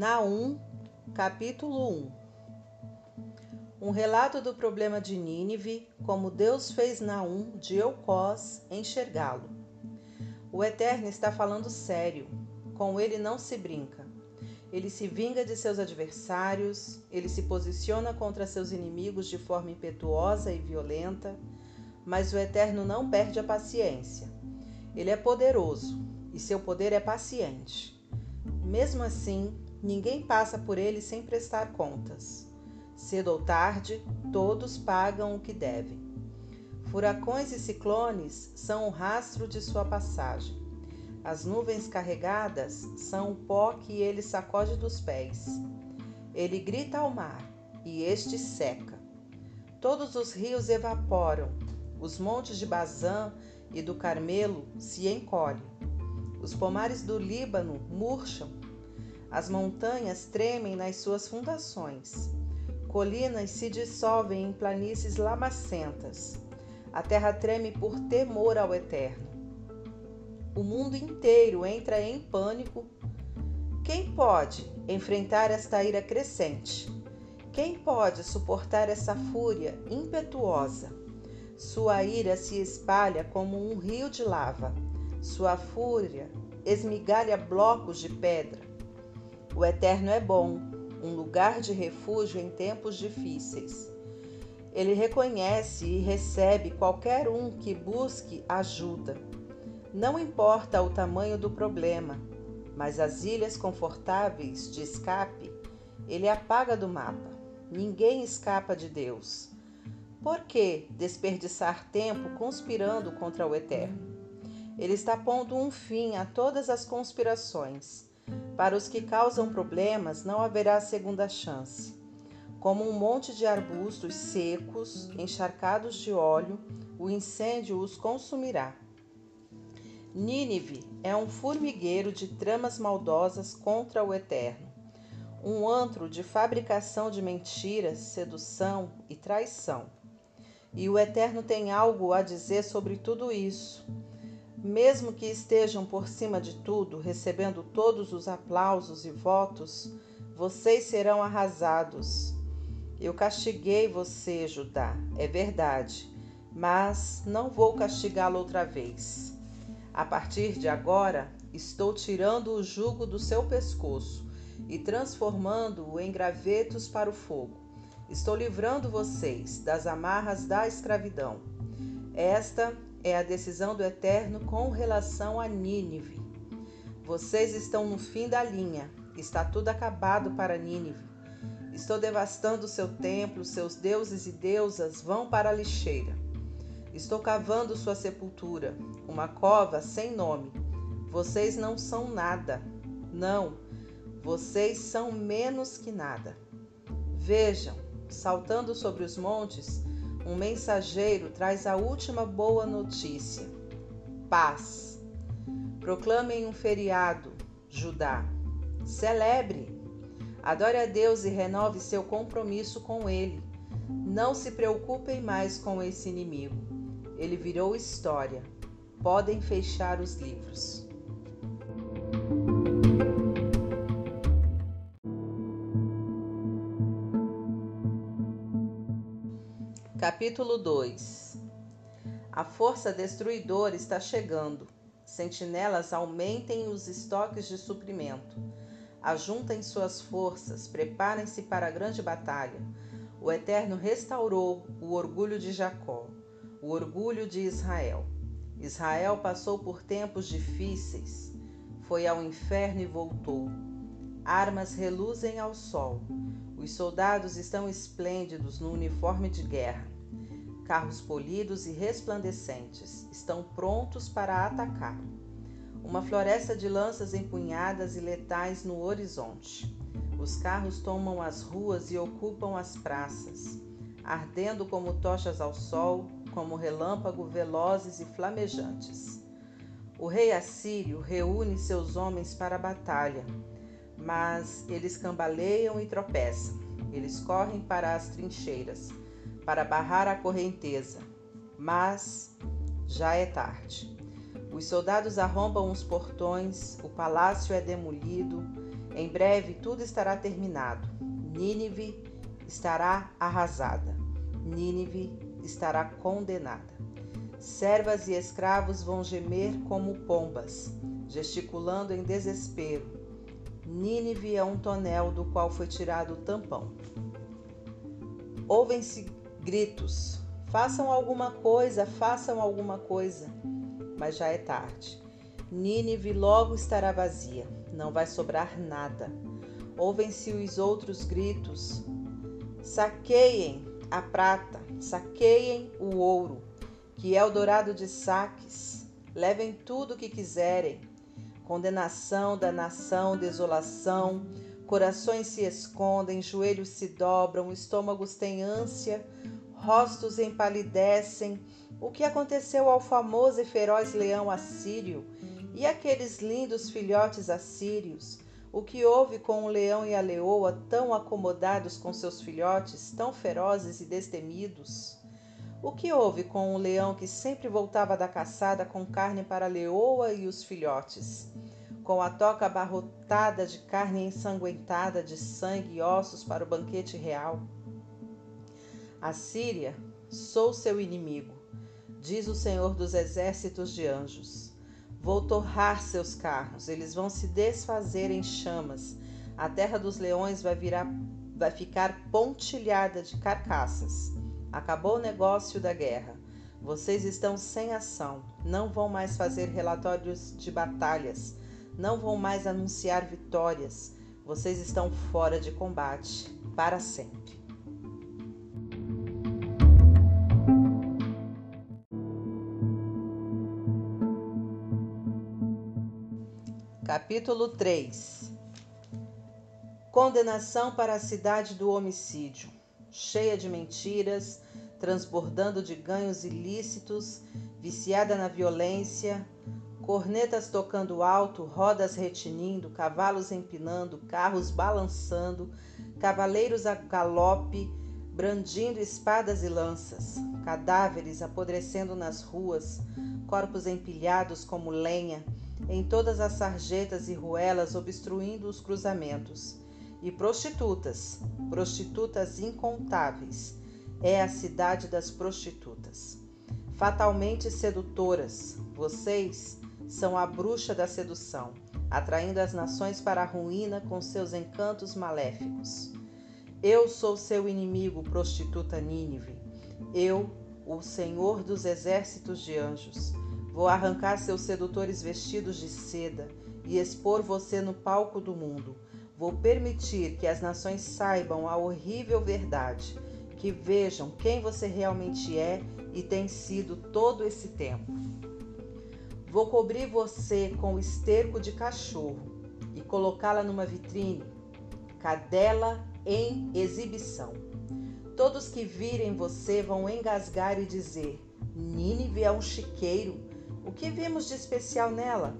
Naum, capítulo 1 Um relato do problema de Nínive, como Deus fez Naum de Eucós enxergá-lo. O Eterno está falando sério, com ele não se brinca. Ele se vinga de seus adversários, ele se posiciona contra seus inimigos de forma impetuosa e violenta, mas o Eterno não perde a paciência. Ele é poderoso e seu poder é paciente. Mesmo assim, Ninguém passa por ele sem prestar contas. Cedo ou tarde, todos pagam o que devem. Furacões e ciclones são o rastro de sua passagem. As nuvens carregadas são o pó que ele sacode dos pés. Ele grita ao mar, e este seca. Todos os rios evaporam, os montes de Bazã e do Carmelo se encolhem. Os pomares do Líbano murcham as montanhas tremem nas suas fundações. Colinas se dissolvem em planícies lamacentas. A terra treme por temor ao eterno. O mundo inteiro entra em pânico. Quem pode enfrentar esta ira crescente? Quem pode suportar essa fúria impetuosa? Sua ira se espalha como um rio de lava. Sua fúria esmigalha blocos de pedra. O Eterno é bom, um lugar de refúgio em tempos difíceis. Ele reconhece e recebe qualquer um que busque ajuda. Não importa o tamanho do problema, mas as ilhas confortáveis de escape ele apaga do mapa. Ninguém escapa de Deus. Por que desperdiçar tempo conspirando contra o Eterno? Ele está pondo um fim a todas as conspirações para os que causam problemas, não haverá segunda chance. Como um monte de arbustos secos, encharcados de óleo, o incêndio os consumirá. Nínive é um formigueiro de tramas maldosas contra o Eterno, um antro de fabricação de mentiras, sedução e traição. E o Eterno tem algo a dizer sobre tudo isso mesmo que estejam por cima de tudo, recebendo todos os aplausos e votos, vocês serão arrasados. Eu castiguei você, Judá, é verdade, mas não vou castigá-lo outra vez. A partir de agora, estou tirando o jugo do seu pescoço e transformando-o em gravetos para o fogo. Estou livrando vocês das amarras da escravidão. Esta é a decisão do Eterno com relação a Nínive. Vocês estão no fim da linha, está tudo acabado para Nínive. Estou devastando seu templo, seus deuses e deusas vão para a lixeira. Estou cavando sua sepultura, uma cova sem nome. Vocês não são nada. Não, vocês são menos que nada. Vejam, saltando sobre os montes, um mensageiro traz a última boa notícia: paz. Proclamem um feriado, Judá. Celebre. Adore a Deus e renove seu compromisso com Ele. Não se preocupem mais com esse inimigo. Ele virou história. Podem fechar os livros. Capítulo 2 A força destruidora está chegando. Sentinelas aumentem os estoques de suprimento. Ajuntem suas forças, preparem-se para a grande batalha. O Eterno restaurou o orgulho de Jacó, o orgulho de Israel. Israel passou por tempos difíceis, foi ao inferno e voltou. Armas reluzem ao sol. Os soldados estão esplêndidos no uniforme de guerra. Carros polidos e resplandecentes estão prontos para atacar. Uma floresta de lanças empunhadas e letais no horizonte. Os carros tomam as ruas e ocupam as praças, ardendo como tochas ao sol, como relâmpago velozes e flamejantes. O rei assírio reúne seus homens para a batalha, mas eles cambaleiam e tropeçam. Eles correm para as trincheiras para barrar a correnteza, mas já é tarde. Os soldados arrombam os portões, o palácio é demolido, Em breve tudo estará terminado. Nínive estará arrasada. Nínive estará condenada. Servas e escravos vão gemer como pombas, gesticulando em desespero. Nínive é um tonel do qual foi tirado o tampão. Ouvem-se gritos: façam alguma coisa, façam alguma coisa. Mas já é tarde. Nínive logo estará vazia, não vai sobrar nada. Ouvem-se os outros gritos: saqueiem a prata, saqueiem o ouro, que é o dourado de saques, levem tudo o que quiserem. Condenação da nação, desolação, corações se escondem, joelhos se dobram, estômagos têm ânsia, rostos empalidecem. O que aconteceu ao famoso e feroz leão assírio e aqueles lindos filhotes assírios? O que houve com o leão e a leoa, tão acomodados com seus filhotes, tão ferozes e destemidos? O que houve com o leão que sempre voltava da caçada com carne para a leoa e os filhotes? Com a toca abarrotada de carne ensanguentada, de sangue e ossos para o banquete real? A Síria, sou seu inimigo, diz o Senhor dos exércitos de anjos. Vou torrar seus carros, eles vão se desfazer em chamas. A terra dos leões vai, virar, vai ficar pontilhada de carcaças. Acabou o negócio da guerra. Vocês estão sem ação, não vão mais fazer relatórios de batalhas, não vão mais anunciar vitórias. Vocês estão fora de combate para sempre. Capítulo 3 Condenação para a cidade do homicídio, cheia de mentiras, transbordando de ganhos ilícitos, viciada na violência, cornetas tocando alto, rodas retinindo, cavalos empinando, carros balançando, cavaleiros a galope, brandindo espadas e lanças, cadáveres apodrecendo nas ruas, corpos empilhados como lenha, em todas as sarjetas e ruelas obstruindo os cruzamentos. E prostitutas, prostitutas incontáveis. É a cidade das prostitutas. Fatalmente sedutoras, vocês são a bruxa da sedução, atraindo as nações para a ruína com seus encantos maléficos. Eu sou seu inimigo, prostituta Nínive. Eu, o Senhor dos exércitos de anjos. Vou arrancar seus sedutores vestidos de seda e expor você no palco do mundo. Vou permitir que as nações saibam a horrível verdade, que vejam quem você realmente é e tem sido todo esse tempo. Vou cobrir você com esterco de cachorro e colocá-la numa vitrine, cadela em exibição. Todos que virem você vão engasgar e dizer: Nínive é um chiqueiro o que vimos de especial nela?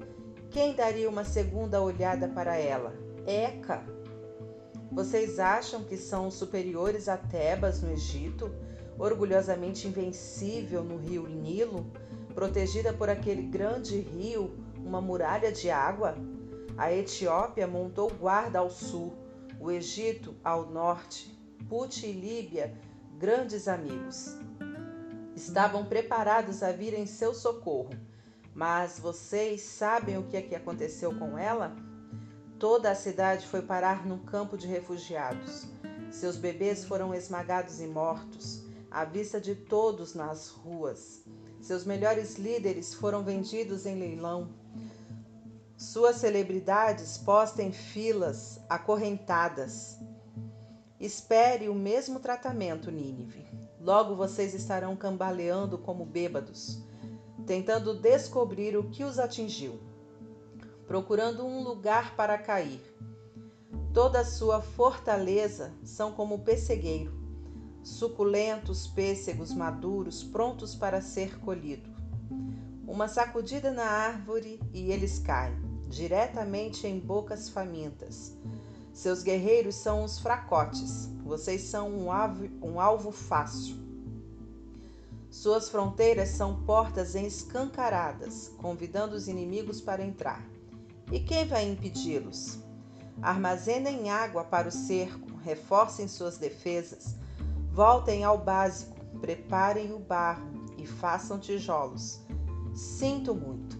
Quem daria uma segunda olhada para ela? Eca! Vocês acham que são superiores a Tebas no Egito, orgulhosamente invencível no rio Nilo, protegida por aquele grande rio, uma muralha de água? A Etiópia montou guarda ao sul, o Egito ao norte, Put e Líbia, grandes amigos. Estavam preparados a vir em seu socorro mas vocês sabem o que é que aconteceu com ela? Toda a cidade foi parar num campo de refugiados. Seus bebês foram esmagados e mortos, à vista de todos nas ruas. Seus melhores líderes foram vendidos em leilão. Suas celebridades postas em filas, acorrentadas. Espere o mesmo tratamento, Nínive. Logo vocês estarão cambaleando como bêbados tentando descobrir o que os atingiu, procurando um lugar para cair. Toda sua fortaleza são como pessegueiro, suculentos pêssegos maduros prontos para ser colhido. Uma sacudida na árvore e eles caem, diretamente em bocas famintas. Seus guerreiros são os fracotes, vocês são um alvo, um alvo fácil. Suas fronteiras são portas escancaradas, convidando os inimigos para entrar. E quem vai impedi-los? Armazenem água para o cerco, reforcem suas defesas, voltem ao básico, preparem o barro e façam tijolos. Sinto muito.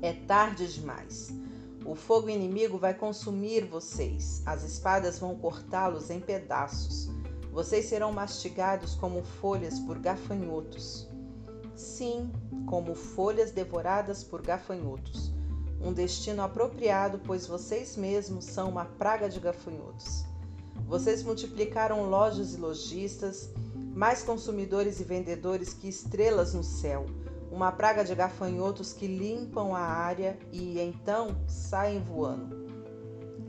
É tarde demais. O fogo inimigo vai consumir vocês, as espadas vão cortá-los em pedaços. Vocês serão mastigados como folhas por gafanhotos. Sim, como folhas devoradas por gafanhotos. Um destino apropriado, pois vocês mesmos são uma praga de gafanhotos. Vocês multiplicaram lojas e lojistas, mais consumidores e vendedores que estrelas no céu uma praga de gafanhotos que limpam a área e então saem voando.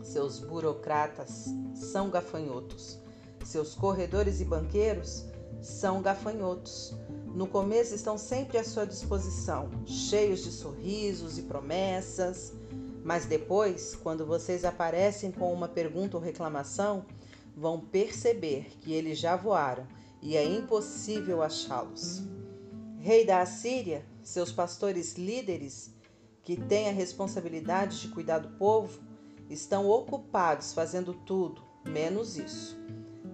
Seus burocratas são gafanhotos. Seus corredores e banqueiros são gafanhotos. No começo estão sempre à sua disposição, cheios de sorrisos e promessas, mas depois, quando vocês aparecem com uma pergunta ou reclamação, vão perceber que eles já voaram e é impossível achá-los rei da Assíria, seus pastores líderes, que têm a responsabilidade de cuidar do povo, estão ocupados fazendo tudo, menos isso.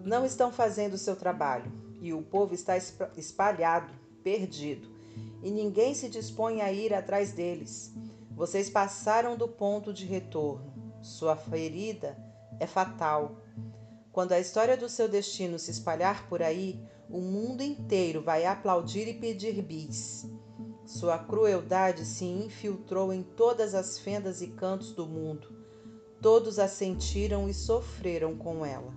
Não estão fazendo o seu trabalho e o povo está espalhado, perdido, e ninguém se dispõe a ir atrás deles. Vocês passaram do ponto de retorno. Sua ferida é fatal. Quando a história do seu destino se espalhar por aí, o mundo inteiro vai aplaudir e pedir bis. Sua crueldade se infiltrou em todas as fendas e cantos do mundo. Todos a sentiram e sofreram com ela.